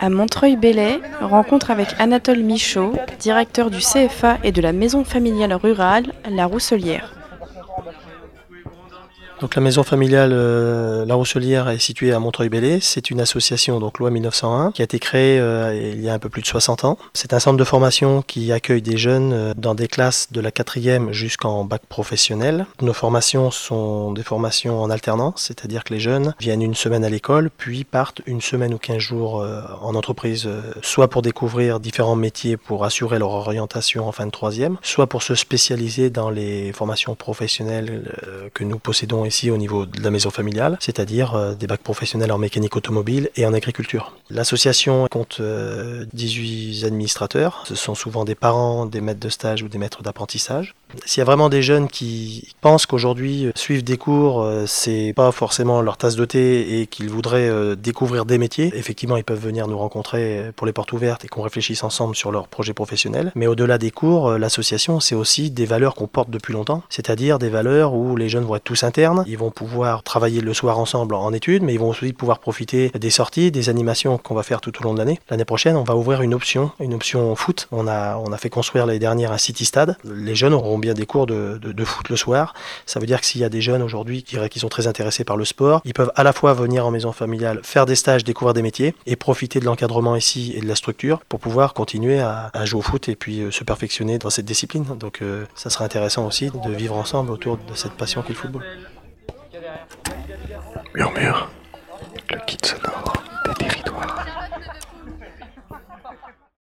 À Montreuil-Bellay, rencontre avec Anatole Michaud, directeur du CFA et de la maison familiale rurale La Rousselière. Donc la maison familiale euh, La Rousselière est située à Montreuil-Bellay. C'est une association, donc loi 1901, qui a été créée euh, il y a un peu plus de 60 ans. C'est un centre de formation qui accueille des jeunes euh, dans des classes de la quatrième jusqu'en bac professionnel. Nos formations sont des formations en alternance, c'est-à-dire que les jeunes viennent une semaine à l'école, puis partent une semaine ou 15 jours en entreprise, soit pour découvrir différents métiers pour assurer leur orientation en fin de troisième, soit pour se spécialiser dans les formations professionnelles que nous possédons ici au niveau de la maison familiale, c'est-à-dire euh, des bacs professionnels en mécanique automobile et en agriculture. L'association compte 18 euh, administrateurs, ce sont souvent des parents, des maîtres de stage ou des maîtres d'apprentissage. S'il y a vraiment des jeunes qui pensent qu'aujourd'hui euh, suivre des cours, c'est pas forcément leur tasse de thé et qu'ils voudraient découvrir des métiers, effectivement ils peuvent venir nous rencontrer pour les portes ouvertes et qu'on réfléchisse ensemble sur leur projet professionnel. Mais au-delà des cours, l'association c'est aussi des valeurs qu'on porte depuis longtemps, c'est-à-dire des valeurs où les jeunes vont être tous ils vont pouvoir travailler le soir ensemble en études, mais ils vont aussi pouvoir profiter des sorties, des animations qu'on va faire tout au long de l'année. L'année prochaine, on va ouvrir une option, une option foot. On a, on a fait construire l'année dernière un city stade. Les jeunes auront bien des cours de, de, foot le soir. Ça veut dire que s'il y a des jeunes aujourd'hui qui, qui sont très intéressés par le sport, ils peuvent à la fois venir en maison familiale, faire des stages, découvrir des métiers et profiter de l'encadrement ici et de la structure pour pouvoir continuer à, jouer au foot et puis euh, se perfectionner dans cette discipline. Donc euh, ça sera intéressant aussi de vivre ensemble autour de cette passion qu'est le football. Murmure.